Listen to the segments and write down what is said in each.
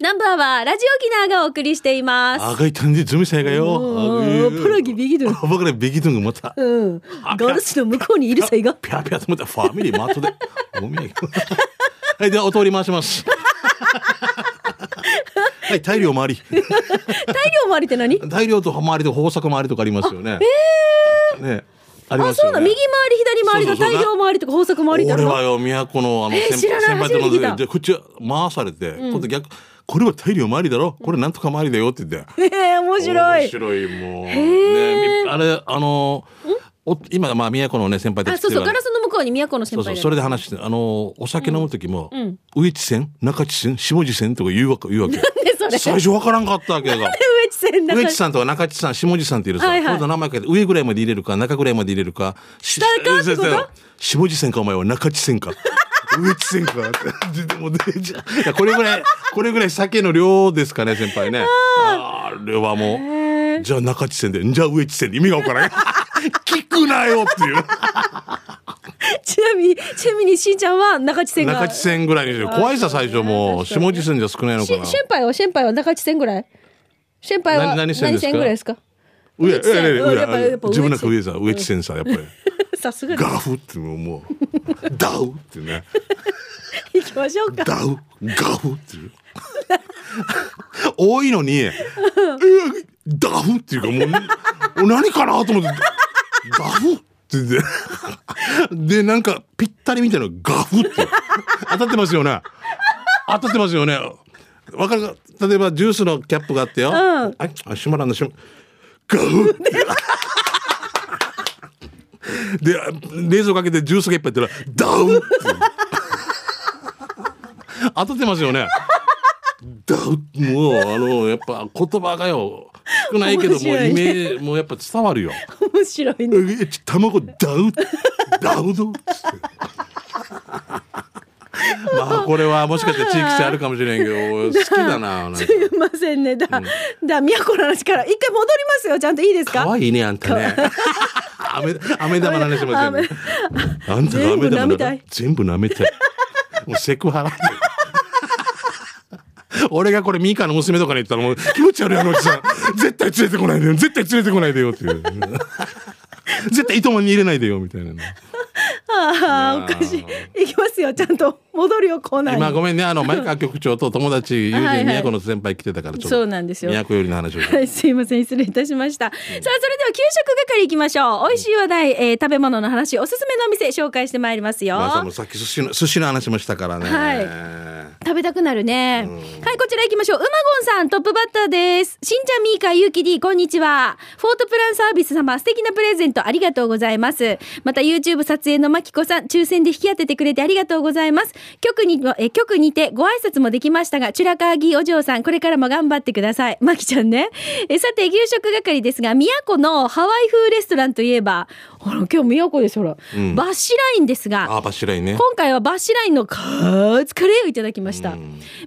ナンバーはラジオ沖縄がお送りしています。 아가이 탄지 좀 새가요. 어, 펄럭이 비기둥. 버그래 비기둥 뭐다. うん。ガラスの向こうにいるさいが。 펴펴 뭐다. 파밀리 마토데. 오미. はい、ではお通り回します。はい、大量回り。大量回りって何大量と回りと豊作回りとかありますよね。ね。ありあ、ますよね。そうだ。右回り、左回りとそうそうそう大量回りとか豊作回りってあるの俺はよ、都のあの先えー知らない先輩と初めて聞いたので、こっち回されて、今度逆、 これは大量回りだろこれなんとか回りだよって言って。ええ、面白面い。白い、もう。ね、みあれ、あの、お今、まあ、都のね、先輩たあ、ちそうそう。ガラスの向こうに都の先そうそう、それで話して、あの、お酒飲む時も、ん上地線、中地線、下地線とか言うわけ、言うわけ。最初わからんかったわけが。上地線中上地さんとか中地さん、下地さんっているさ、はいはい名前書いて、上ぐらいまで入れるか、中ぐらいまで入れるか、下かってこと？下地線か、お前は中地線か。上地線かって。でもでじゃいやこれぐらい、これぐらい酒の量ですかね、先輩ね。あれはもう、じゃあ中地線で、じゃあ上地線で意味がわからん。聞くなよっていう。ちなみに、ちなみにしんちゃんは中地線が。中地線ぐらいにして怖いさ、最初もう。下地線じゃ少ないのかしな。先輩は先輩は中地線ぐらい？先輩は何何線ぐらいですか？上、上上、上、自分の上地上さ、上地線さ、やっぱり。さすがでガフってもう、もう、ダウってね。す。行きましょうか。ダウ、ガフって。多いのに、えダフっていうかもう、何かなと思って、ガフって。で、なんか、ぴったりみたいなのガフって。当たってますよね。当たってますよね。わかるか？例えば、ジュースのキャップがあってよ。んあ、あ閉まらんの、閉まガフって。で、冷蔵かけてジュースがいっぱい入ってたら、ダウンって。当たってますよね。ダウもう、あの、やっぱ言葉がよ、少ないけども、面白いねイメージ、もうやっぱ伝わるよ。面白いね。卵ダウダウドまあ、これはもしかしたら地域性あるかもしれんけど、好きだな。すいませんね。だ、だ、都の話から一回戻りますよ。ちゃんといいですか？可愛いね、あんたね。飴、飴玉の話も全部。あんたが飴玉なら全部舐めたい。もうセクハラ。俺がこれミカの娘とかに言ったらもう気持ち悪いあのおじさん。絶対連れてこないでよ。絶対連れてこないでよっていう。絶対糸満に入れないでよみたいなね。ああ、おかしい。いきますよ。ちゃんと戻るよ、コーナーに。今ごめんね、あの、前川局長と友達、友はいはい人、宮古の先輩来てたから、ちょっと。そうなんですよ宮古よりの話を。はい、すいません。失礼いたしました。さあ、それでは給食係行きましょう。美味しい話題、えー食べ物の話、おすすめのお店紹介してまいりますよ。まあ、さっき寿司の、寿司の話もしたからね。はい食べたくなるね。はい、こちら行きましょう。うまごんさん、トップバッターです。しんちゃん、みーか、ゆうき D、こんにちは。フォートプランサービス様、素敵なプレゼントありがとうございます。また、YouTube 撮影のまきこさん、抽選で引き当ててくれてありがとうございます。局に、え、局にてご挨拶もできましたが、チュラカーギーお嬢さん、これからも頑張ってください。まきちゃんね。え、さて、給食係ですが、宮古のハワイ風レストランといえば、ほら、今日宮古です、ほら。んバッシュラインですが、あ、バシライね。今回はバッシュラインのカーツカレーをいただきました。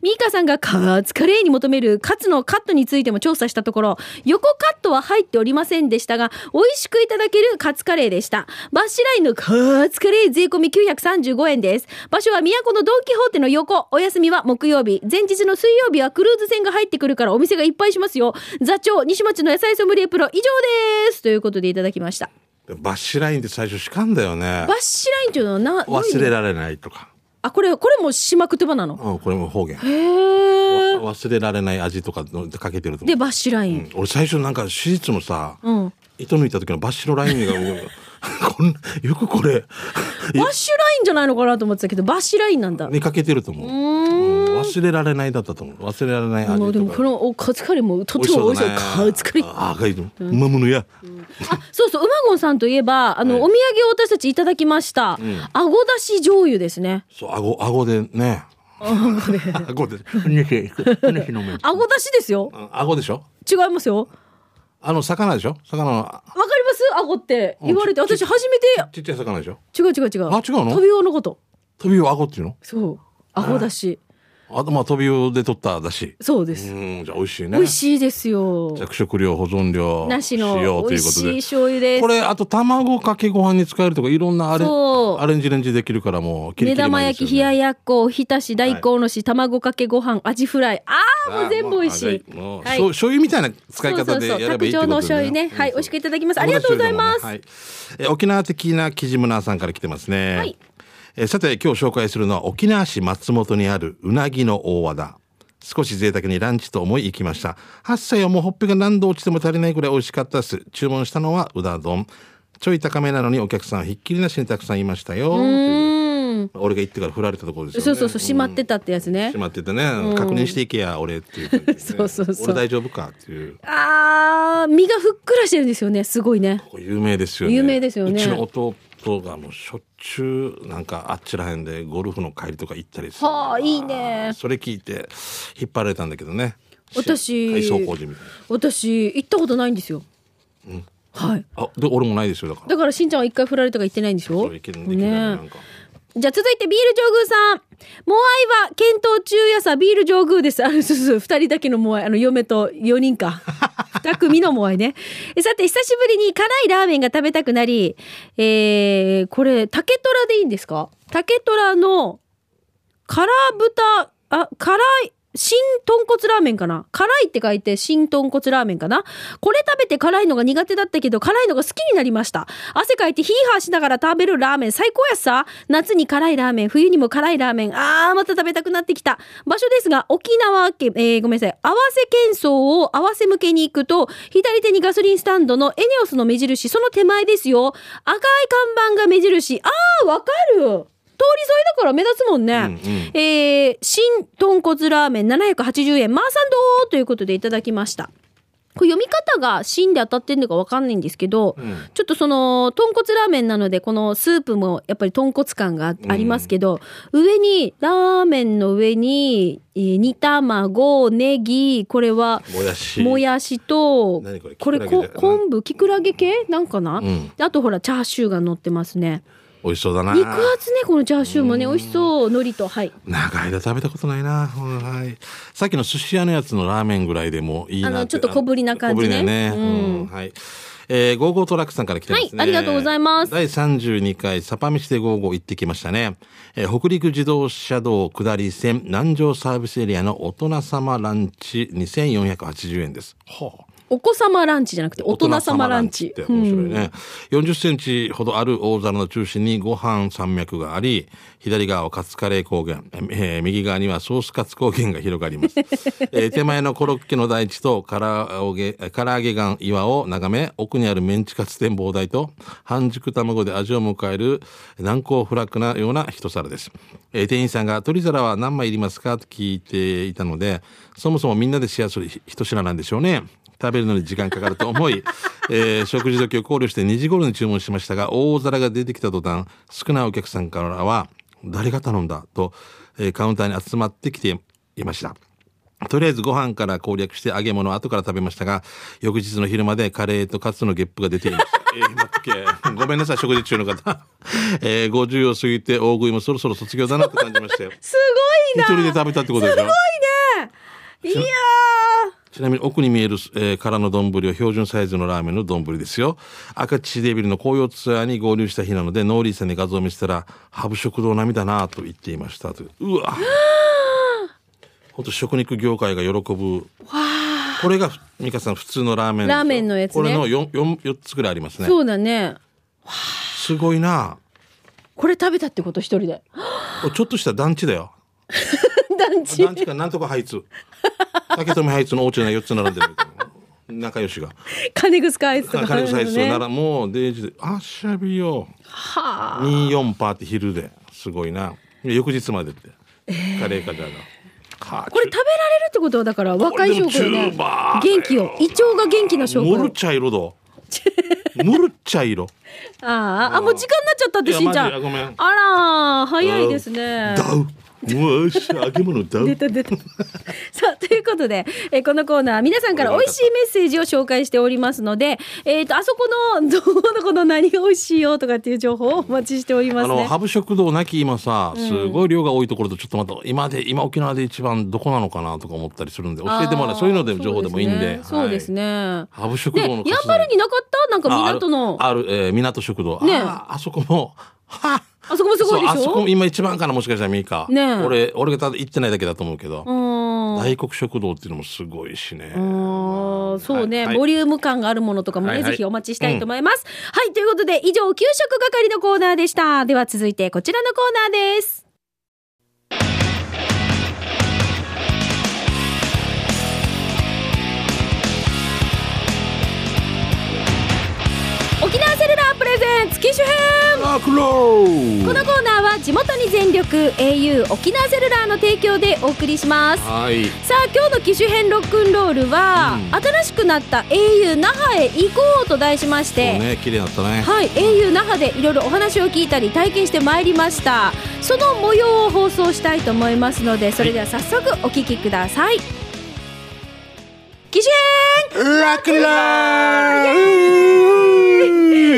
ミーカさんがカーツカレーに求めるカツのカットについても調査したところ、横カットは入っておりませんでしたが、美味しくいただけるカツカレーでした。バッシュラインのカーツカレー税込み935円です。場所は都のドンキホーテの横。お休みは木曜日。前日の水曜日はクルーズ船が入ってくるからお店がいっぱいしますよ。座長、西町の野菜ソムリエプロ以上です。ということでいただきました。バシラインって最初しかんだよねバ。ッシュラインっていうのはな、忘れられないとか。あ、これ、これも島言葉なの？うん、これも方言。へ忘れられない味とかのかけてると思で、う。バッシュライン。うん俺最初なんか手術のさ、うん。糸抜いた時のバッシュラインが、よくこれ、バッシュラインじゃないのかなと思ってたけど、バッシュラインなんだ。にかけてると思う。うん忘れられないだったと思う。忘れられない味とか。でもこのおカツカレーもとっても美味しそう。カツカレー。ああ、かいいの。うまものや。あ、そうそう、うまごんさんといえば、あの、はいお土産を私たちいただきました。あごだし醤油ですね。そう、顎、顎でね。顎で。話、話の面。あごだしですよ。うん顎でしょ違いますよ。あの、魚でしょ魚の、わかります？あごって言われて、うんち私初めて、ちっちゃい魚でしょ違う違う違う。あ違うの飛び魚のこと。飛びを顎っていうのそう。あごだし。あとまあ飛び魚で取っただし。そうです。うん、じゃあ美味しいね。美味しいですよ。着色料、保存料、なしの塩と美味いうことで。しい醤油ですこ。れ、あと卵かけご飯に使えるとか、いろんなアレそうアレンジレンジできるからもう、キリ目キリ玉焼き、冷やややっこ、ひたし、大根おろし、卵かけご飯、アジフライ。ああ、もう全部美味しい。もうはい醤醤油みたいな使い方でそうそうそうやればいいってこと卓上のお醤油ねはい美味しくいただきますありがとうございますはいえ沖縄的なキジムナーさんから来てますね。はいえさて今日紹介するのは沖縄市松本にあるうなぎの大和田。少し贅沢にランチと思い行きました。8歳はもうほっぺが何度落ちても足りないぐらい美味しかったです。注文したのはうだ丼。ちょい高めなのにお客さんひっきりなしにたくさんいましたよ。うーん。俺が行ってから振られたところですよね。そうそうそう、閉まってたってやつね閉。まっててね、確認していけや俺っていう感じでね、そうそうそう俺大丈夫かっていうあー、身がふっくらしてるんですよね。すごいね。ここ有名ですよね有名ですよねうちの弟がもうしょっちゅうなんかあっちらへんでゴルフの帰りとか行ったりするはあ、いいね。それ聞いて引っ張られたんだけどね私改装工事みたいな私、行ったことないんですよ。はい。あで俺もないですよだからだからしんちゃんは一回振られたか行ってないんでしょ？そういけるできるなねんかじゃあ続いてビール上宮さん。モアイは検討中やさ、ビール上宮です。あの、そうそう、二人だけのモアイ、あの、嫁と四人か。二組のモアイね。えさて、久しぶりに辛いラーメンが食べたくなり、えー、これ、竹虎でいいんですか？竹虎の、辛豚、あ、辛い、新豚骨ラーメンかな？辛いって書いて新豚骨ラーメンかな？これ食べて辛いのが苦手だったけど辛いのが好きになりました。汗かいてヒーハーしながら食べるラーメン最高やっさ。夏に辛いラーメン、冬にも辛いラーメン。あー、また食べたくなってきた。場所ですが、沖縄県、えー、ごめんなさい。合わせ県層を合わせ向けに行くと、左手にガソリンスタンドのエネオスの目印、その手前ですよ。赤い看板が目印。あー、わかる。通り沿いだから目立つもんね。うんうん。えー、新豚骨ラーメン780円、マーサンドーということでいただきました。これ読み方が新で当たってるのかわかんないんですけど、ん。ちょっとその、豚骨ラーメンなので、このスープもやっぱり豚骨感がありますけど、上に、ラーメンの上に、えー煮卵、ネギ、これは、もやし。もやしと、何これ？こ昆布、きくらげ系？なんかな、ん。であとほら、チャーシューが乗ってますね。美味しそうだな。肉厚ね、このチャーシューもね、美味しそう。海苔と、はい。長い間食べたことないな、うんはい、さっきの寿司屋のやつのラーメンぐらいでもいいなて。あのちょっと小ぶりな感じね。小ぶりだよね、うん。はい。えー、ゴーゴートラックさんから来てますね。はいありがとうございます。第32回サパミシでゴーゴー行ってきましたね。えー北陸自動車道下り線南条サービスエリアの大人様ランチ2480円です。はあお子様ランチじゃなくて、大人様ランチ。って面白いね。40センチほどある大皿の中心にご飯山脈があり、左側はカツカレー高原、えー右側にはソースカツ高原が広がります。えー手前のコロッケの大地と唐揚げ、唐揚げ岩岩を眺め、奥にあるメンチカツ展望台と半熟卵で味を迎える難攻不落なような一皿です。えー店員さんが鶏皿は何枚いりますか？と聞いていたので、そもそもみんなでシェアする一品なんでしょうね。食べるのに時間かかると思い、えー食事時を考慮して2時頃に注文しましたが、大皿が出てきた途端、少ないお客さんからは、誰が頼んだと、えーカウンターに集まってきていました。とりあえずご飯から攻略して揚げ物を後から食べましたが、翌日の昼までカレーとカツのゲップが出ていました。えー、待ってけ。ごめんなさい、食事中の方。えー、50を過ぎて大食いもそろそろ卒業だなって感じましたよ。すごいな一人で食べたってことでしょ？いやーちなみに奥に見える、えー、空の丼は標準サイズのラーメンの丼ですよ。赤チデビルの紅葉ツアーに合流した日なので、ノーリーさんに画像を見せたら、ハブ食堂並みだなと言っていましたと。うわ本当食肉業界が喜ぶ。これが、ミカさん、普通のラーメンラーメンのやつねこれの 4, 4, 4つぐらいありますね。そうだね。すごいなこれ食べたってこと一人で。ちょっとした団地だよ。団地。団地かなんとかハイツ。竹富ハイツのお家が4つ並んでるみたいな。仲良しが。金具使いとか。金具サイズなね。らもうデイジで「あしゃびよはあ。24パーって昼ですごいな。翌日までって、カレーかじゃが。はあこれ食べられるってことはだから若い証拠よ。ね元気よ胃腸が元気な証拠よむる茶色どむる茶色。あああもう時間になっちゃったってしんちゃん。あら早いですね。ダウもうし揚げ物ダウ出た出た。さあということで、えーこのコーナー、皆さんから美味しいメッセージを紹介しておりますので、えっ、と、あそこの、どこのこの何が美味しいよとかっていう情報をお待ちしておりますね。あのハブ食堂なき今さすごい量が多いところとちょっとまた今で今沖縄で一番どこなのかなとか思ったりするんで教えてもらうそういうので情報でもいいんで。そうですね。はい。ハブ食ね、堂のやんばるになかった？なんか港の。ああるある、えー港食堂、ね。あーあそこも。はそこもすごいでしょ？あそこも今一番かなもしかしたらミーカ。ね俺俺がただ行ってないだけだと思うけど、うん。大黒食堂っていうのもすごいしね、うん。そうね、はいボリューム感があるものとかもね、はいはい。ぜひお待ちしたいと思います。はい、ということで、以上、給食係のコーナーでした。では続いて、こちらのコーナーです。沖縄セルラープレゼンツ機種編あクローこのコーナーは地元に全力 au 沖縄セルラーの提供でお送りします。はい。さあ今日の機種編ロックンロールは、うん。新しくなった au 那覇へ行こうと題しまして、ね綺麗だったね。はい au 那覇でいろいろお話を聞いたり体験してまいりました。その模様を放送したいと思いますのでそれでは早速お聞きください。機種編。ラクラ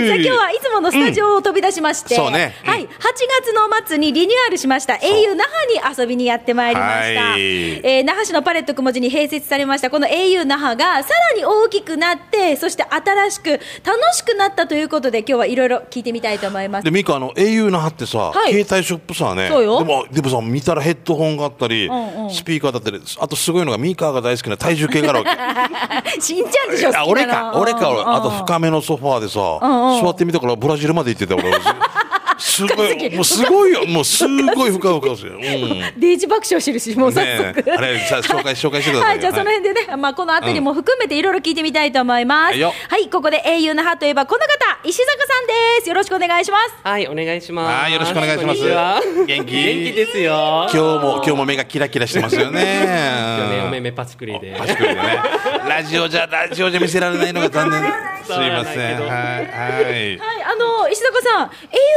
さあ今日はいつものスタジオを飛び出しまして、そうね。うん。はい、8月の末にリニューアルしました。au 那覇に遊びにやってまいりました、はい。えー那覇市のパレット雲地に併設されました。この au 那覇がさらに大きくなってそして新しく楽しくなったということで今日はいろいろ聞いてみたいと思います。でミカあの au 那覇ってさ、はい。携帯ショップさね。そうよ。でもでもさ見たらヘッドホンがあったり、んうん。スピーカーだったりあとすごいのがミカが大好きな体重計があるわけ。しんちゃんでしょ俺か俺か俺うんうん。あと深めのソファーでさ、んうん座ってみたからブラジルまで行ってた俺すごいもうすごいよ。もうすごいふかふかですよ、うん。ねデイジ爆笑してるしもう早速、え。あれさ紹介 紹介してくださいよ。はい、じゃあその辺でね、まあ、このあたりも含めていろいろ聞いてみたいと思います。はいここで au 那覇といえばこの方、石坂さんです。よろしくお願いします。はい、お願いします。はいよろしくお願いします。元気？元気ですよ。今日も今日も目がキラキラしてますよね。今日ね、お目目パチクリで。パチクリでね。ラジオじゃラジオじゃ見せられないのが残念。す。いません。はいはい。はい、あの石坂さん、au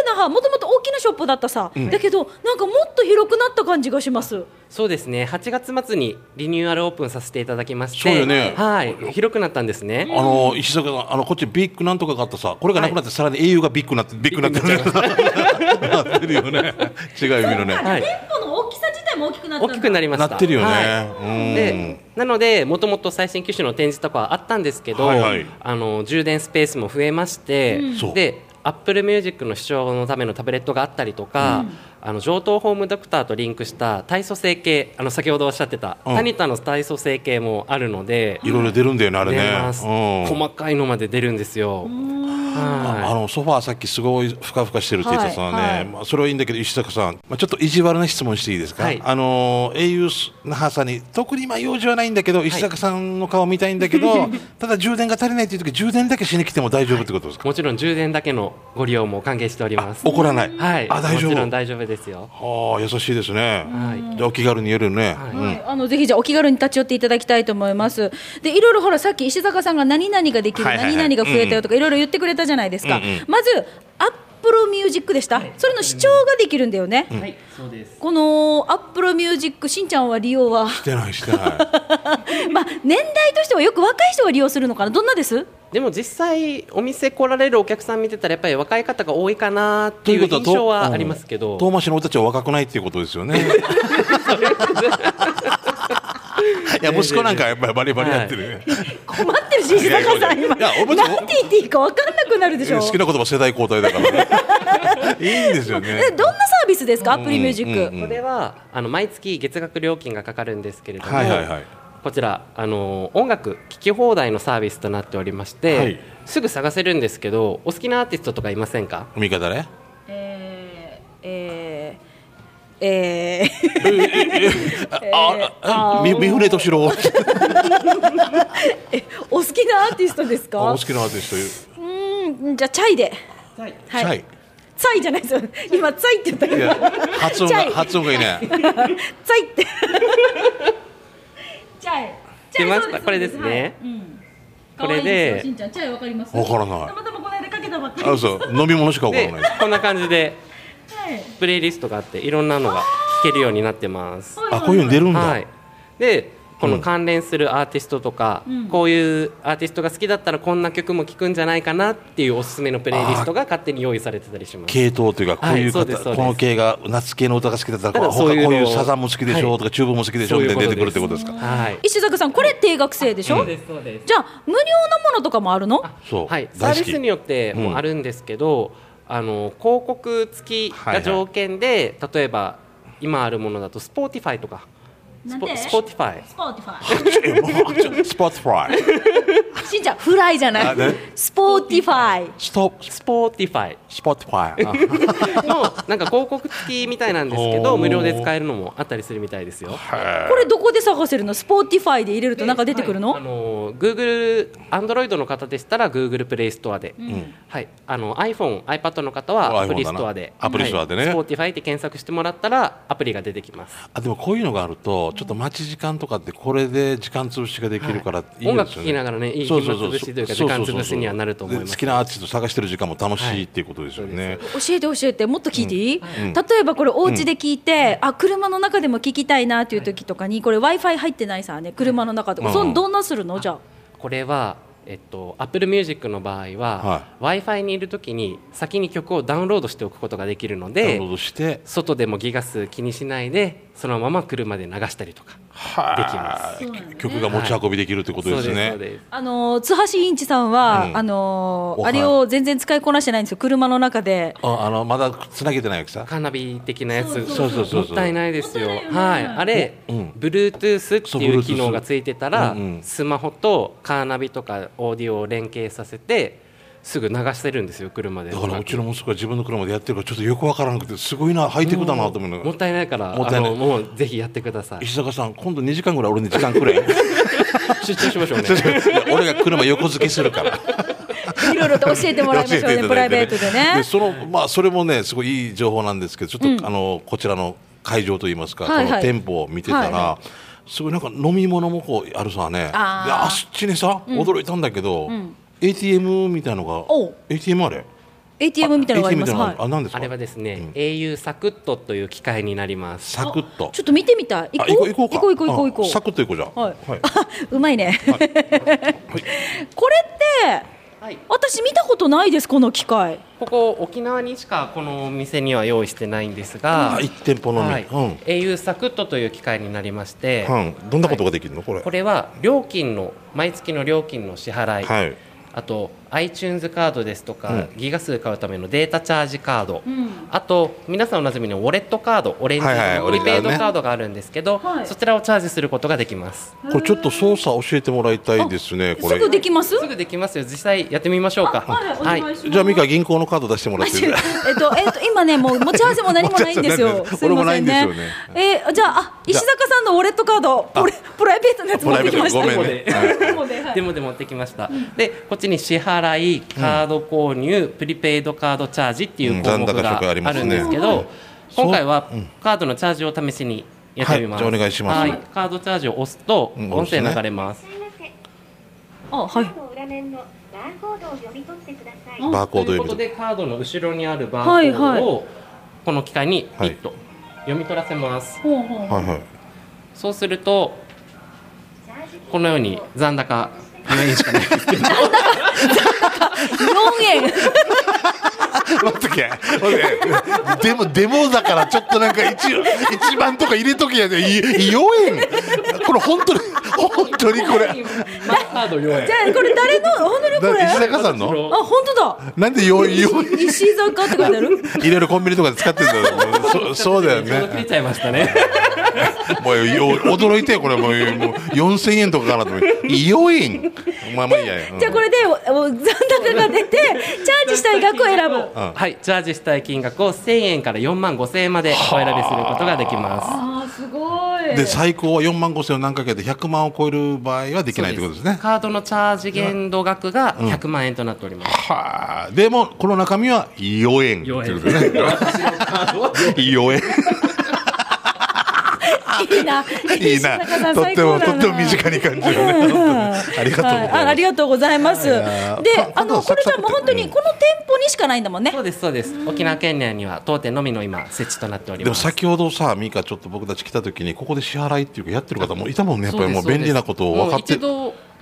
那覇もともと大きなショップだったさ、だけどなんかもっと広くなった感じがします。そうですね、8月末にリニューアルオープンさせていただきまして。そうよね。はい、広くなったんですね。あの石坂さんあのこっちビッグなんとかがあったさこれがなくなって、さらに au がビッグになってビッグになってる なってるよね。違う意味のね、はい。店舗の大きさ自体も大きくなった大きくなりました。なってるよね、はい。うん。でなのでもともと最新機種の展示とかはあったんですけど、はいはい。あの充電スペースも増えまして、そう。でアップルミュージックの試聴のためのタブレットがあったりとか、あの JOTOホームドクターとリンクした体組成計あの先ほどおっしゃってた、うん。タニタの体組成計もあるので、いろいろ出るんだよねあれ出ねうん。細かいのまで出るんですよ。はあのソファーさっきすごいふかふかしてるって言ってたのね、はいはい。まあ、それはいいんだけど石坂さん、まあ、ちょっと意地悪な質問していいですか、はい。あの au 那覇さんに特にまあ用事はないんだけど、石坂さんの顔見たいんだけど ただ充電が足りないっていう時充電だけしに来ても大丈夫ってことですか、もちろん充電だけのご利用も歓迎しております。怒らない、はい、あ大丈もちろん夫大丈夫ですよ。はあ優しいですね、はい。じゃあお気軽に言えるね、はい。うん。はい、あのぜひじゃあお気軽に立ち寄っていただきたいと思います。でいろいろほらさっき石坂さんが何々ができる、はいはいはい。何々が増えたよとかいろいろ言ってくれたじゃないですか。うんうんまずアップルミュージックでした。それの試聴ができるんだよね。はい、そうです。このアップルミュージックしんちゃんは利用は。してない。してないまあ年代としてはよく若い人が利用するのかな。どんなです？でも実際お店来られるお客さん見てたらやっぱり若い方が多いかなっていう印象はありますけど、遠回しの俺たちは若くないっていうことですよね いや息子なんかやっぱりバリバリやってる、困ってるし石坂さん今。なんて言っていいか分かんなくなるでしょ。好きな言葉世代交代だからね。いいんですよね。えどんなサービスですか？アップルミュージック？うん。これはあの毎月月額料金がかかるんですけれども、はいはいはい。こちらあの音楽聴き放題のサービスとなっておりまして、はい。すぐ探せるんですけどお好きなアーティストとかいませんか？味方ね。えー、えー、えー、ああみ三船敏郎お好きなアーティストですおか好きなアーティスうーんじゃあチャイで。はいトはい。ツァイ。じゃないです。よ今ツァイって言ったけど。発音がチャイ。発音がいいね。ツァイって。チャイ。チャイ出ました？そうですこれですね。はい。うん。これで。チャイわかります？わからない。たまたまこの間かけたばっかり。あそう。飲み物しかわからでない。こんな感じで。はいプレイリストがあっていろんなのが聴けるようになってます。あこういうの出るんだ、はい、でこの関連するアーティストとか、こういうアーティストが好きだったらこんな曲も聴くんじゃないかなっていうおすすめのプレイリストが勝手に用意されてたりします。系統というかこういう方、はいこの系が夏系の歌が好きだったらこういうサザンも好きでしょ、はいとかチューブも好きでしょそういうみたいに出てくることですってことですか？はい。石坂さんこれ定額制でしょ、そうですそうです。じゃあ無料のものとかもあるの？そう、はい、サービスによってもあるんですけど、あの広告付きが条件で、例えば今あるものだと Spotify とか。なんで？Spotify スポーティファイえもうちょスポーツフライしんちゃんフライじゃない。スポーティファイスト Spotify スポーツフライあのなんか広告付きみたいなんですけど無料で使えるのもあったりするみたいですよ。これどこで探せるの？スポーティファイで入れるとなんか出てくるの、はい。あの Google、Android の方でしたら Google プレイストアで、はい、あの iPhone、iPad の方はアプリストアで、アプリストアでね。はい、Spotify って検索してもらったらアプリが出てきます。あでもこういうのがあるとちょっと待ち時間とかってこれで時間潰しができるからいいですよね、音楽聴きながらねいい暇つぶしというか時間潰しにはなると思います。で好きなアーティスト探してる時間も楽しいっていうことですよね、教えて教えてもっと聞いていい、例えばこれお家で聞いて、あ車の中でも聞きたいなっていう時とかにこれ w i f i 入ってないさね車の中とか、うん。そんどんなするの？じゃあ。これは、えっと、Apple Music の場合は、は w i f i にいるときに先に曲をダウンロードしておくことができるので外でもギガ数気にしないでそのまま車で流したりとか。はできい曲が持ち運びできるってことですね、そうですあのー津橋インチさんは、うん。あのあれを全然使いこなしてないんですよ。車の中で。ああのまだつなげてないわけさカーナビ的なやつ。そうそうそうもったいないですよ。もったいないよね。はい。あれ、うん。Bluetooth っていう機能がついてたら、そう Bluetooth うんうん。スマホとカーナビとかオーディオを連携させてすぐ流してるんですよ車で。だからうちの息子が自分の車でやってるからちょっとよくわからなくてすごいなハイテクだなと思うのがもったいないからもったいない。あのもうぜひやってください。石坂さん今度2時間ぐらい俺に時間くれ。出張しましょうね。俺が車横付けするから。いろいろと教えてもらいましょう教えていただいてね。プライベートでね。でそのまあそれもねすごいいい情報なんですけどちょっと、あのこちらの会場といいますか、はいはい。この店舗を見てたら、はいはすごいなんか飲み物もこうあるさね。であー。あそっちにさ、驚いたんだけど、ATM みたいのが ATM あれ？ATM みたいなのがあります。はい。あ何ですか？あれはですね、au サクットという機械になります。サクッと。ちょっと見てみたい。行あこう行こう行こうか行こう行こう。サクッと行こうじゃんはい。はい。うまいね、これってはい。私見たことないですこの機械。ここ沖縄にしかこのお店には用意してないんですが、あ一店舗のみ、はい、うん、au サクットという機械になりまして、うん、どんなことができるの？これ。これは料金の毎月の料金の支払い、はいあと iTunes カードですとか、うん。ギガ数買うためのデータチャージカード、ん。あと皆さんおなじみのウォレットカードオレンジのプリペイドカードがあるんですけど、はい。そちらをチャージすることができます。これちょっと操作教えてもらいたいですねこすれぐできます？すぐできますよ。実際やってみましょうか。あはいいじゃあミカ銀行のカード出してもらって えっと、えっと、今ね、もう持ち合わせも何もないんですよ。すいませんね。ね。えーじゃあ、あ、石坂さんのウォレットカード、プライベートのやつ持ってきました。ね。デモで持ってきました、でこっちに支払いカード購入、プリペイドカードチャージっていう項目があるんですけど、うん。今回はカードのチャージを試しにやってみます、はい。お願いします。はい。カードチャージを押すとうん。音声流れます、あ、はい。バーコードを読み取ってください。バーコードということでカードの後ろにあるバーコードを、はいはこの機械にピッと読み取らせます、はいはい。そうするとこのように残高4円しかない。ですけど4円。待っとけ。待ってでもデモだからちょっとなんか一一番とか入れとけやで。4円。これ本当に本当にこれ。マスタード4円じゃあ、これ誰の、本当にこれ？石あ、坂さんの？本当だ。なんで 4, 4石坂って書いてある？いろいろコンビニとかで使ってるんだよ そそうだよね。ちょうど切れちゃいましたね。もうよ驚いてよこれ。もうもう4000円とかかなと思って4円まあまあいいや、うん。じゃあ、これで、残高が出て、チャージしたい額を選ぶ。うん。はい、チャージしたい金額を1000円から4万5000円までお選びすることができまあー、すごい。で最高は4万5千を何かけて100万を超える場合はできす。ないということですね。カードのチャージ限度額が100万円となっております。はあ。でもこの中身は4円4円ということでね。私のカードは4円いいな。いいな。とってもとっても身近に感じるね。ありがとうございます、はい。あありがとうございます。であのこれじゃあもう本当にこの店舗にしかないんだもんね。そ。うですそうです。沖縄県内には当店のみの今設置となっておりでもます先ほどさミカちょっと僕たち来た時にここで支払いっていうかやってる方もいたもんねやっぱりもう便利なことを分かって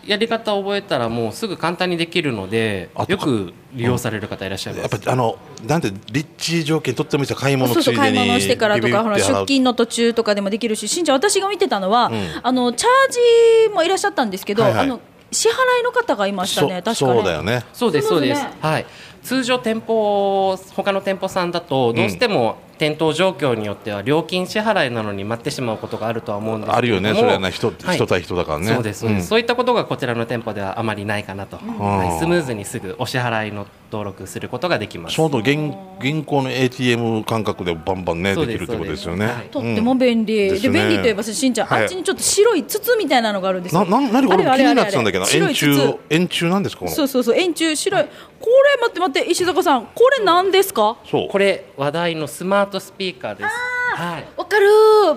やり方を覚えたらもうすぐ簡単にできるのでよく利用される方いらっしゃいます。やっぱあのなんて立地条件とってもいいですよ買い物そうそう買いついでに物してからとビビかほら出勤の途中とかでもできるししんちゃん私が見てたのは、あのチャージもいらっしゃったんですけど、はいはいあの支払いの方がいましたね確かそねそうだよねそうですそうですそうですねはい通常店舗他の店舗さんだとどうしても店頭状況によっては料金支払いなのに待ってしまうことがあるとは思うんですあるよねそれはね人,、はい。人対人だからね。そうですそうん。そういったことがこちらの店舗ではあまりないかなと、はい、スムーズにすぐお支払いの登録することができます。ちょうど銀銀行の ATM 感覚でバンバンねできるってことです。よね。そうですとっても便利、うんで便利といえばしんちゃん、はい。あっちにちょっと白い筒みたいなのがあるんですよ。なな何これあれあれ。気になってたんだけど円あれあれ白い筒。柱円柱なんですかこの？そうそうそう円柱白い。これ待って待って石坂さんこれ何ですか？そう。これ話題のスマートスピーカーですはい。わかる。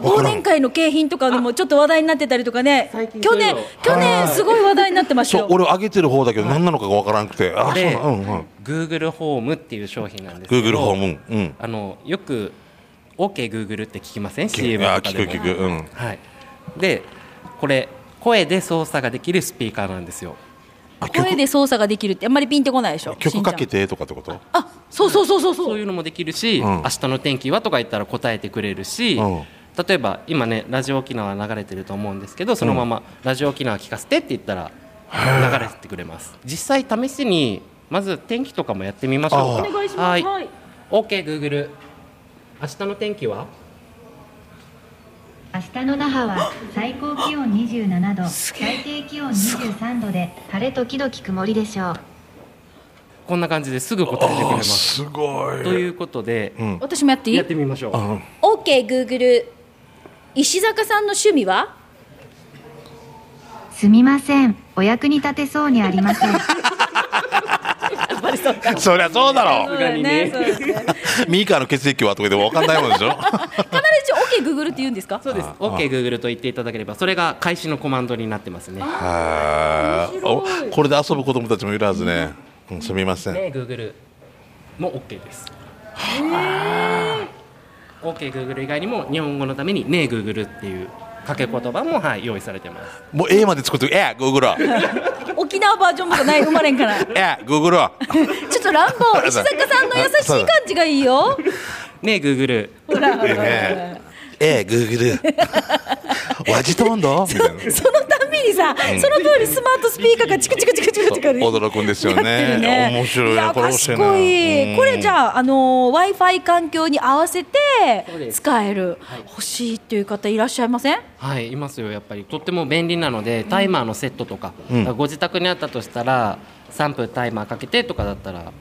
忘年会の景品とかでもちょっと話題になってたりとかね。最近去年去年すごい話題になってましたよ。そう俺上げてる方だけど何なのかがわからなくて。あそううんうん。Google ホームっていう商品なんですけど。Google ホームうん。あのよく OKGoogle って聞きません？聞く。CM あとかでも。聞く聞く。うん。はい、でこれ声で操作ができるスピーカーなんですよ声で操作ができるってあんまりピンとこないでしょ？曲かけてとかってこと？あそうそうそうそうそう。そういうのもできるし、ん。明日の天気はとか言ったら答えてくれるし、うん。例えば今ねラジオ沖縄流れてると思うんですけどそのままラジオ沖縄聞かせてって言ったら流れてくれます。実際試しにまず天気とかもやってみましょう。かあお願いします。はい。はい。OKGoogle 明日の天気は？明日の那覇は最高気温27度最低気温23度で晴れ時々曇りでしょう。こんな感じですぐ答えてくれます。すごい。ということで、ん。私もやっていい？やってみましょう、うん OK Google 石坂さんの趣味は？すみません。お役に立てそうにありませんそりゃそうだろ。そうねミーカーの血液はとかでも分かんないもんでしょ。必ず一応 OK Google って言うんですか？そうです。OKGoogle と言っていただければそれが開始のコマンドになってますね。はーおこれで遊ぶ子供たちもいるはずね、うん、すみません、ね Google も OK です。OKGoogle 以外にも日本語のためにね Google っていう掛け言葉も、はい、用意されてます。もう A まで作って「えグーグル。沖縄バージョンもない生まれんから。ち ょえグーグル。っと乱暴石坂さんの優しい感じがいいよ。ね Google ほらほらほら。ねえ。グーグル。ワジトンドみたいな。そのたにさ、その通りスマートスピーカーがチクチクチクチクチク驚くんですよね面白いいやなこれ賢い、うんこれじゃあ、あの w i f i 環境に合わせて使える、欲しいっていう方いらっしゃいませんはいいますよやっぱりとっても便利なのでタイマーのセットとか,、ご自宅にあったとしたら3分タイマーかけてとかだったら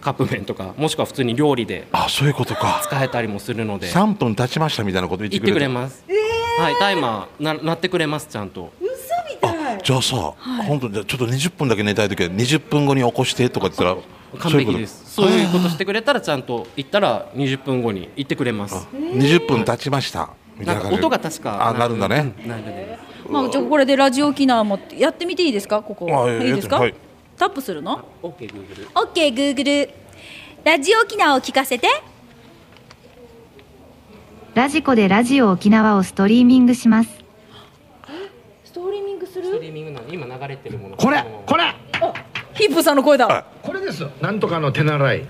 カップ麺とかもしくは普通に料理であそういうことか使えたりもするので3分経ちましたみたいなこと言ってくれます、はいタイマーな鳴ってくれますちゃんとあじゃあさ、本当じゃあちょっと20分だけ寝たい時は20分後に起こしてとかって言ったら完璧です。そういうこと？してくれたらちゃんと言ったら20分後に行ってくれます。そういうこと20分経ちました。みたないな感じで音が確かあなるんだね、うんなるね。まあ、じゃあこれでラジオ沖縄もやってみていいですか？ここ。あいいですか、はい。タップするの？OKGoogle OK Google ラジオ沖縄を聞かせて。ラジコでラジオ沖縄をストリーミングします。スすストるリーミングなの今流れてるもの。これこれ。ヒップさんの声だ。これですなんとかの手習い。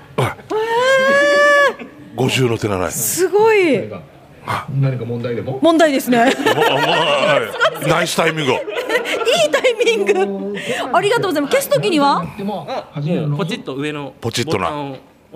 五重の手習い。すごい。何か問題でも？問題ですね。ナイスタイミング。タイミング。ありがとうございます。消すときには？でもあ始めるの？ポチッと上のポチッとな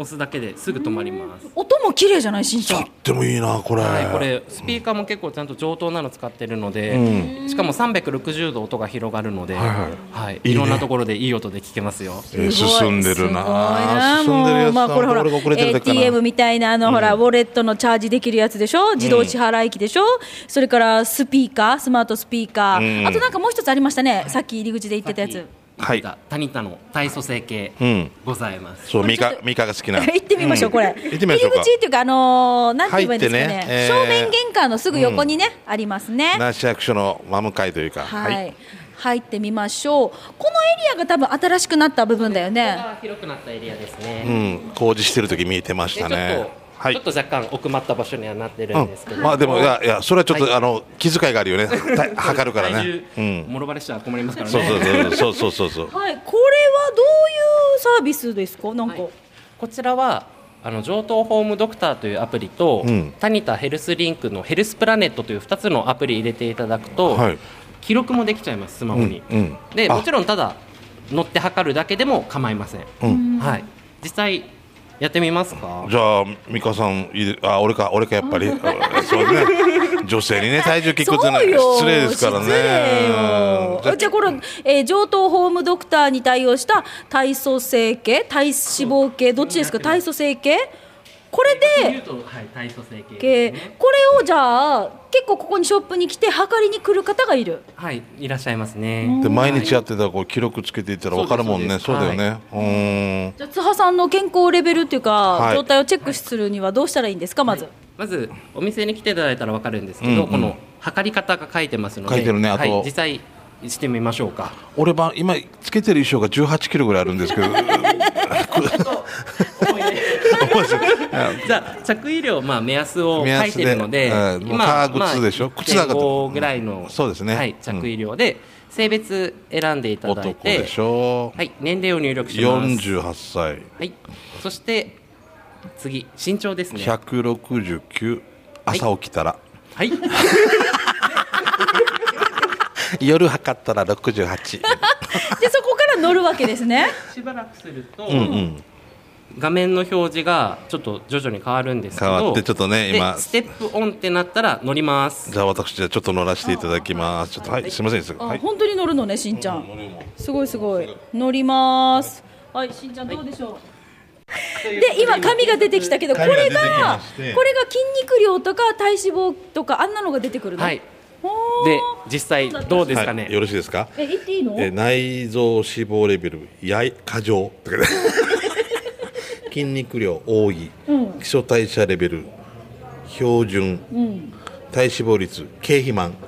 押すだけですぐ止まります。音も綺麗じゃないしんちゃん。でもいいなこれ、はい、これスピーカーも結構ちゃんと上等なの使ってるので、しかも360度音が広がるので、はいはい。はい。ろんなところでいい音で聞けますよ。えー進んでるな。進んでるやつもうまあこれほら ATM みたいなあの、ほらウォレットのチャージできるやつでしょ？自動支払い機でしょ、それからスピーカースマートスピーカー、うん。あとなんかもう一つありましたね。さっき入り口で言ってたやつはいタニタの体組成計うんございます。そうミカミカが好きな 行ってみましょう、これ。行ってみましょうか入り口っていうか、あのーなんて言えばいいんですかね。正面玄関のすぐ横にね、ありますね。那市役所の真向かいというかはい。入ってみましょう。このエリアが多分新しくなった部分だよね。が広くなったエリアですね。うん工事してる時見えてましでちょっと、たねはい。ちょっと若干奥まった場所にはなってるんですけど、うん、まあでもいやいやそれはちょっと、はい。あの気遣いがあるよね。た測るから体ね重、うん。もろバレしたら困りますからね。そうそうそうそう。そうそうはい。これはどういうサービスですか？なんか。はいこちらはあの上等ホームドクターというアプリと、うん。タニタヘルスリンクのヘルスプラネットという2つのアプリ入れていただくと、はい。記録もできちゃいますスマホに、うんうん。であ。もちろんただ乗って測るだけでも構いません、うん。はい。実際やってみますか？じゃあ美香さんいいあ俺か俺かやっぱり？あ そうね。女性にね体重聞くってのは失礼ですからね。じゃあこれ、えー上等ホームドクターに対応した体組成計体脂肪計？どっちですか？体組成計これではい、体組成ね。これをじゃあ結構ここにショップに来て測りに来る方がいる。はいいらっしゃいますね。で毎日やってたらこう記録つけていったら分かるもんね。そううだよね、うーん。じゃあ津波さんの健康レベルっていうか、はい。状態をチェックするにはどうしたらいいんですかまず、まずお店に来ていただいたら分かるんですけど、うんうん。この測り方が書いてますので書いてるねあとはい、実際してみましょうか。俺ば今つけてる衣装が18キロぐらいあるんですけど じゃあ着衣量、まあ、目安を書いてるのでうんまあ革靴でしょ？まあ靴だから1.5ぐらいの、そうですね。はい、着衣量で、性別選んでいただい男てでしょ？はい、年齢を入力します。48歳。はい、そして次身長ですね。169朝起きたら、はい。夜測ったら68でそこから乗るわけですね。しばらくすると、うんうん画面の表示がちょっと徐々に変わるんですけど変わってちょっとねで今。ステップオンってなったら乗ります。じゃあ私じゃあちょっと乗らせていただきます。ちょっとはいすいませんですあ、はい。本当に乗るのねしんちゃん。すごいすごい。乗ります。はいしんちゃんどうでしょう、で今紙が出てきたけどこれ紙がこれが筋肉量とか体脂肪とかあんなのが出てくるの？はい。で実際どうですかね、はい。よろしいですか？え言っていいの？え内臓脂肪レベルやい過剰。とかね筋肉量多い、うん。基礎代謝レベル標準、うん。体脂肪率経肥満。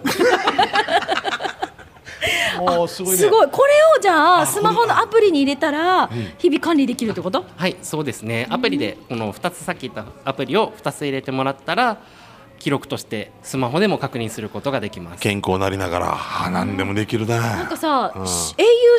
もうすごいね。すごい。これをじゃあスマホのアプリに入れたら日々管理できるってこと？はいそうですね。アプリでこの2つさっき言ったアプリを2つ入れてもらったら記録としてスマホでも確認することができます。健康になりながら。あ何でもできるなんなかさ、うん。au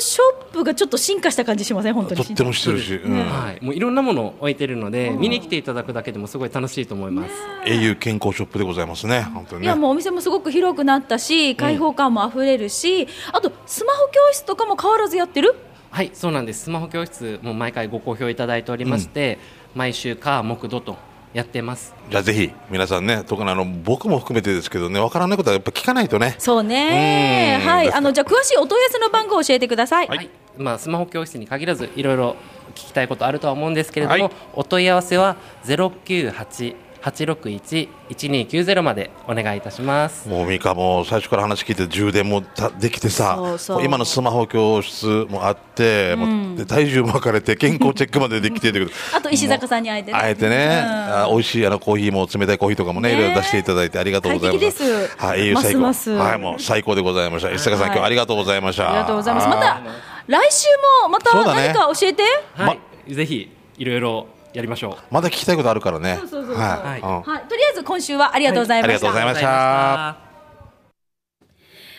ショップがちょっと進化した感じしません？本当に。とってもしてるし、うん。はい、もういろんなものを置いてるので、見に来ていただくだけでもすごい楽しいと思います。au 健康ショップでございますね。本当にね。いやもうお店もすごく広くなったし開放感もあふれるし、あとスマホ教室とかも変わらずやってる？はい、そうなんです。スマホ教室も毎回ご好評いただいておりまして、毎週火木土とやってます。じゃあぜひ皆さんね特にあの僕も含めてですけどねわからないことはやっぱ聞かないとね。そうね。うん。はい。あのじゃあ詳しいお問い合わせの番号を教えてください、はい、まあスマホ教室に限らずいろいろ聞きたいことあるとは思うんですけれども、はい。お問い合わせはゼロ九八八六一一二九ゼロまでお願いいたします。もうミカも最初から話聞いて充電もたできてさ。そうそう。今のスマホ教室もあって、もうで体重も測れて健康チェックまでできてるあと石坂さんに会えてね。あえてね、うん。あ美味しいあのコーヒーも冷たいコーヒーとかもねねいろいろ出していただいてありがとうございます。快適です。はい、最高。ますます。はい、もう最高でございました。石坂さん、はい。今日ありがとうございました。ありがとうござい。ますまたは来週もまた何か教えて、はい、ぜひいろいろやりましょう。まだ聞きたいことあるからね。そうそうそうそう。はい。はい、とりあえず今週はありがとうございました、はい。ありがとうございました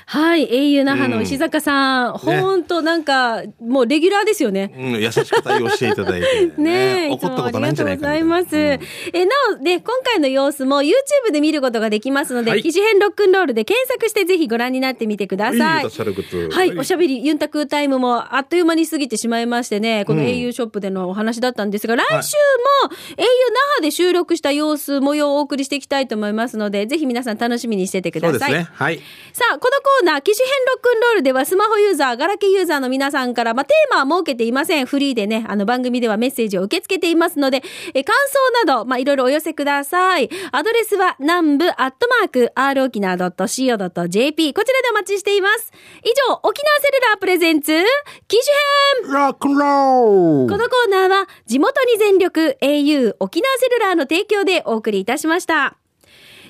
はい、au 那覇の石坂さん、本当なんか、もうレギュラーですよね。うん、優しく対応していただいて、ねえ、怒ったことないんじゃないかいつもありがとうございます。え、なお、で、今回の様子も YouTube で見ることができますので、はい記事編ロックンロールで検索してぜひご覧になってみてください。はい、おしゃべりユンタクタイムもあっという間に過ぎてしまいましてね、このうん au ショップでのお話だったんですが、来週も au 那覇で収録した様子、模様をお送りしていきたいと思いますので、ぜひ皆さん楽しみにしててください。そうですね。はい。さあ、このコーナー、機種編ロックンロールではスマホユーザー、ガラケーユーザーの皆さんから、まあ、テーマは設けていません。フリーでね、あの番組ではメッセージを受け付けていますので、え感想など、まあ、いろいろお寄せください。アドレスは南部アットマーク r 沖縄 .co.jp こちらでお待ちしています。以上、沖縄セルラープレゼンツ、機種編ロックンローこのコーナーは地元に全力 au 沖縄セルラーの提供でお送りいたしました。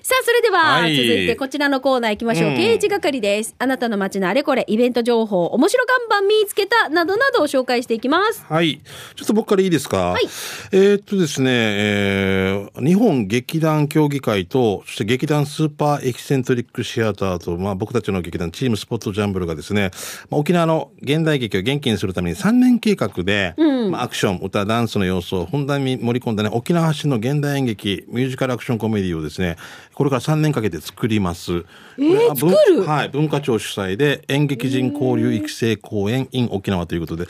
さあ、それでは、はい続いてこちらのコーナー行きましょう。うん刑事係です。あなたの街のあれこれ、イベント情報、面白看板見つけた、などなどを紹介していきます。はい。ちょっと僕からいいですか？はいえーっとですね、えー日本劇団協議会と、そして劇団スーパーエキセントリックシアターと、まあ僕たちの劇団チームスポットジャンブルがですね、まあ、沖縄の現代劇を元気にするために3年計画で、まあアクション、歌、ダンスの要素をふんだんに盛り込んだね、沖縄発信の現代演劇、ミュージカルアクションコメディをですね、これから3年かけて作ります。えー作る？はい、文化庁主催で演劇人交流育成公演 in 沖縄ということで、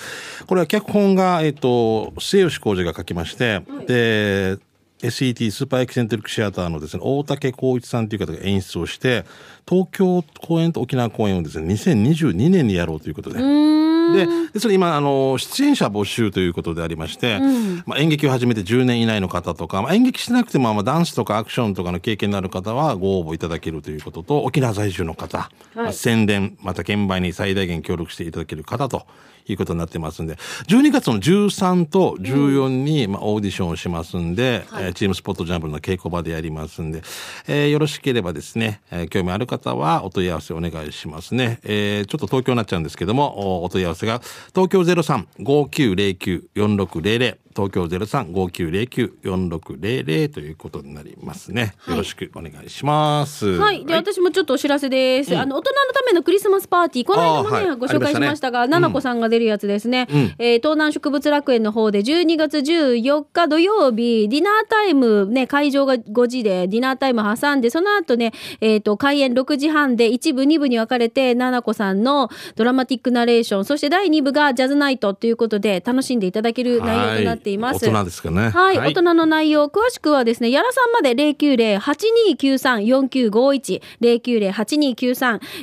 これは脚本が、えっ、と、末吉浩二が書きまして、で、SET スーパーエキセントリックシアターのですね、大竹光一さんという方が演出をして、東京公演と沖縄公演をですね、2022年にやろうということで。で、でそれ今、あの、出演者募集ということでありまして、まあ、演劇を始めて10年以内の方とか、まあ、演劇してなくても、まあ、ダンスとかアクションとかの経験のある方はご応募いただけるということと、沖縄在住の方、まあ、宣伝、また券売に最大限協力していただける方ということになってますんで、12月の13と14に、まあ、オーディションをしますんで、えーチームスポットジャンプルの稽古場でやりますんで、えーよろしければですね、えー興味ある方はお問い合わせお願いしますね。えーちょっと東京になっちゃうんですけども、おお問い合わせが、東京03-5909-4600、東京03-5909-4600ということになりますね。よろしくお願いします。はい。で、私もちょっとお知らせです。あの、大人のためのクリスマスパーティー、この間もね、はいご紹介しましたが、ななこさんが出るやつですね。うんえー東南植物楽園の方で12月14日土曜日、ディナータイム、ね、会場が5時で、ディナータイム挟んで、その後ね、えっ、と、開演6時半で、1部、2部に分かれて、ななこさんのドラマティックナレーション、そして第2部がジャズナイトということで、楽しんでいただける内容となっています。はい大人ですかね。はい、大人の内容、詳しくはですね、やらさんまで090-8293-4951、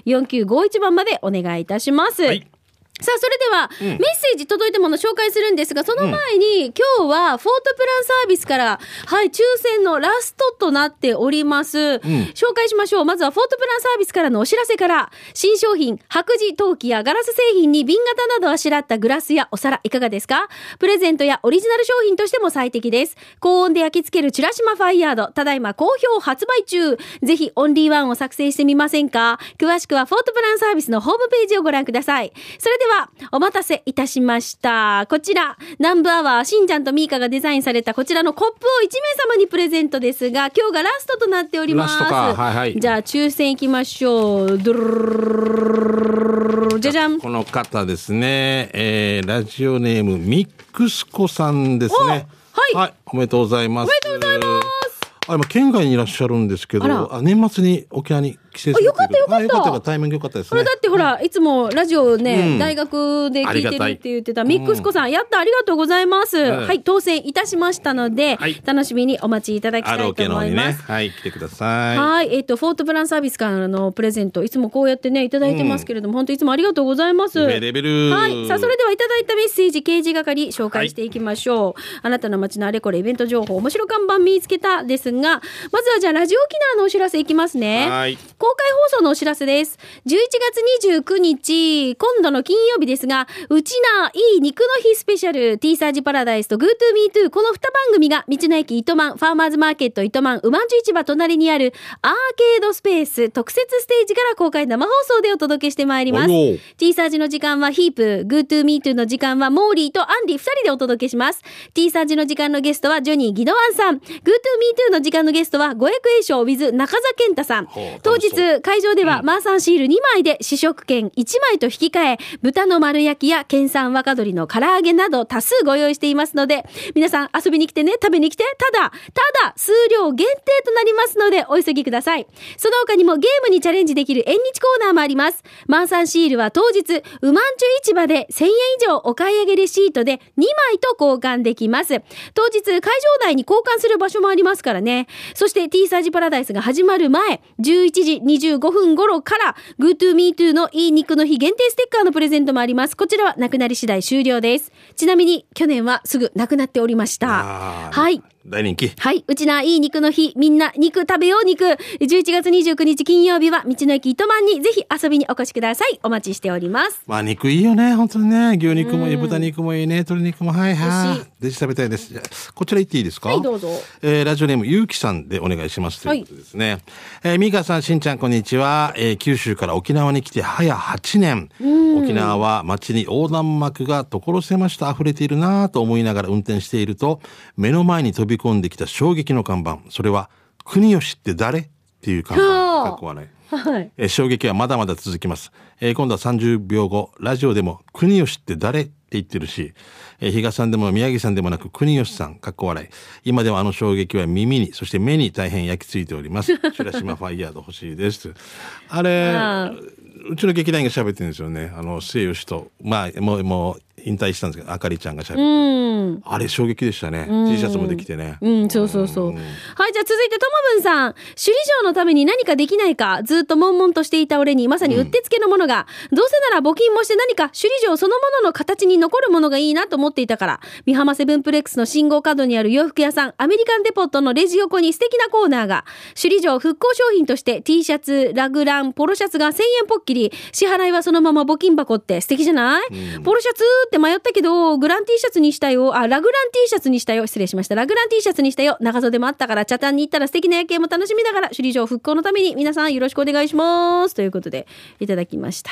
090-8293-4951番までお願いいたします。はいさあ、それでは、メッセージ届いたものを紹介するんですが、その前に、今日は、フォートプランサービスから、はい、抽選のラストとなっております。紹介しましょう。まずは、フォートプランサービスからのお知らせから、新商品、白磁陶器やガラス製品に瓶型などあしらったグラスやお皿、いかがですか？プレゼントやオリジナル商品としても最適です。高温で焼き付けるチュラシマファイヤード、ただいま好評発売中。ぜひ、オンリーワンを作成してみませんか？詳しくは、フォートプランサービスのホームページをご覧ください。それでは、お待たせいたしました。こちら、南部アワー、しんちゃんとみーかがデザインされたこちらのコップを1名様にプレゼントですが、今日がラストとなっております。ラストかはいはいじゃあ、抽選いきましょう。ドゥルじゃじゃん。この方ですね、えー、ラジオネームミックスコさんですね。はいおめでとうございます。おめでとうございます。あ、今県外にいらっしゃるんですけど、あ年末に沖縄に帰省するあよかったよかったあよかったよかったタイミングよかったですねこれだ。ってほら、いつもラジオね、うん大学で聞いてるって言ってたミックスコさん、やったありがとうございます。んはい、当選いたしましたので、はい楽しみにお待ちいただきたいと思います。はい、来てください。はい、えっ、と、フォートプランサービスからのプレゼント、いつもこうやってね、いただいてますけれども、本当いつもありがとうございます。はい。さあ、それではいただいたメッセージ、掲示係、紹介していきましょう。あなたの街のあれこれイベント情報、面白看板見つけたですが、まずはじゃあ、ラジオ沖縄のお知らせいきますね。はい公開放送のお知らせです。11月29日、今度の金曜日ですが、うちないい肉の日スペシャル、T サージパラダイスと GoToMeToo、この2番組が、道の駅糸満、ファーマーズマーケット糸満、うまんじゅ市場隣にあるアーケードスペース特設ステージから公開生放送でお届けしてまいります。T サージの時間はヒープ、GoToMeToo の時間はモーリーとアンリ2人でお届けします。T サージの時間のゲストはジョニー・ギドワンさん。GoToMeToo の時間のゲストは五役栄翔 with 中澤健太さん。当楽しそう日、会場ではマーサンシール2枚で試食券1枚と引き換え、豚の丸焼きや県産若鶏の唐揚げなど多数ご用意していますので、皆さん遊びに来てね、食べに来て、ただ、ただ、数量限定となりますので、お急ぎください。その他にもゲームにチャレンジできる縁日コーナーもあります。マーサンシールは当日、うまんちゅ市場で1000円以上お買い上げレシートで2枚と交換できます。当日、会場内に交換する場所もありますからね。そして T サージパラダイスが始まる前、11時25分頃から GoToMeToo のいい肉の日限定ステッカーのプレゼントもあります。こちらはなくなり次第終了です。ちなみに去年はすぐなくなっておりました。はい。大人気。はい。うちないい肉の日、みんな肉食べよう肉。11月29日金曜日は道の駅糸満にぜひ遊びにお越しください。お待ちしております。まあ肉いいよね、本当にね。牛肉もいい、豚肉もいいね、鶏肉も、はいはしいい。ぜひ食べたいです。こちら行っていいですか？はいどうぞえーラジオネーム、ゆうきさんでお願いします。ということですね。えー、みかさん、しんちゃん、こんにちは。えー九州から沖縄に来て早8年。沖縄は街に横断幕が所狭しと溢れているなぁと思いながら運転していると、目の前に飛び込んできた衝撃の看板。それは、国吉って誰っていう看板。はあかっこ笑い。はい。えー衝撃はまだまだ続きます。えー今度は30秒後、ラジオでも、国吉って誰って言ってるし、えー、比嘉さんでも宮城さんでもなく、国吉さん、かっこ笑い。今でもあの衝撃は耳に、そして目に大変焼き付いております。白島ファイヤード欲しいです。あれあ、うちの劇団員が喋ってるんですよね。あの、末吉と、まあ、もう、もう、引退したんですけど、あかりちゃんが喋ってる。うん。あれ衝撃でしたね。T シャツもできてね。うん、そうそうそう。はい、じゃあ続いて、ともぶんさん。首里城のために何かできないか、ずっと悶々としていた俺に、まさにうってつけのものが、どうせなら募金もして何か首里城そのものの形に残るものがいいなと思っていたから、美浜セブンプレックスの信号角にある洋服屋さん、アメリカンデポットのレジ横に素敵なコーナーが、首里城復興商品として T シャツ、ラグラン、ポロシャツが1000円ポッキリ、支払いはそのまま募金箱って素敵じゃない、ポロシャツって迷ったけど、グラン T シャツにしたよ。あ、ラグラン T シャツにしたよ。失礼しました。ラグラン T シャツにしたよ。長袖もあったから、茶炭に行ったら素敵な夜景も楽しみながら、首里城復興のために皆さんよろしくお願いします。ということで、いただきました。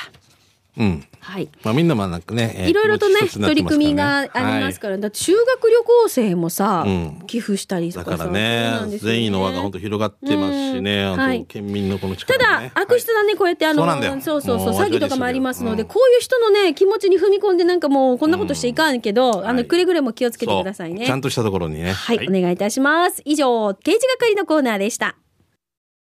うん。はい。まあみんなまあなんかね、えーいろいろとね、取り組みがありますから、だって修学旅行生もさ、うん。寄付したりとだかさ。からね善意の輪が本当広がってますしね、あとうんはい県民のこの力ただ、悪質なね、こうやってあの、そうそうそう詐欺とかもありますので、うん。こういう人のね、気持ちに踏み込んでなんかもう、こんなことしちゃいかんけど、あの、はい。くれぐれも気をつけてくださいね。ちゃんとしたところにね。はい、お願いいたします。以上、刑事係のコーナーでした。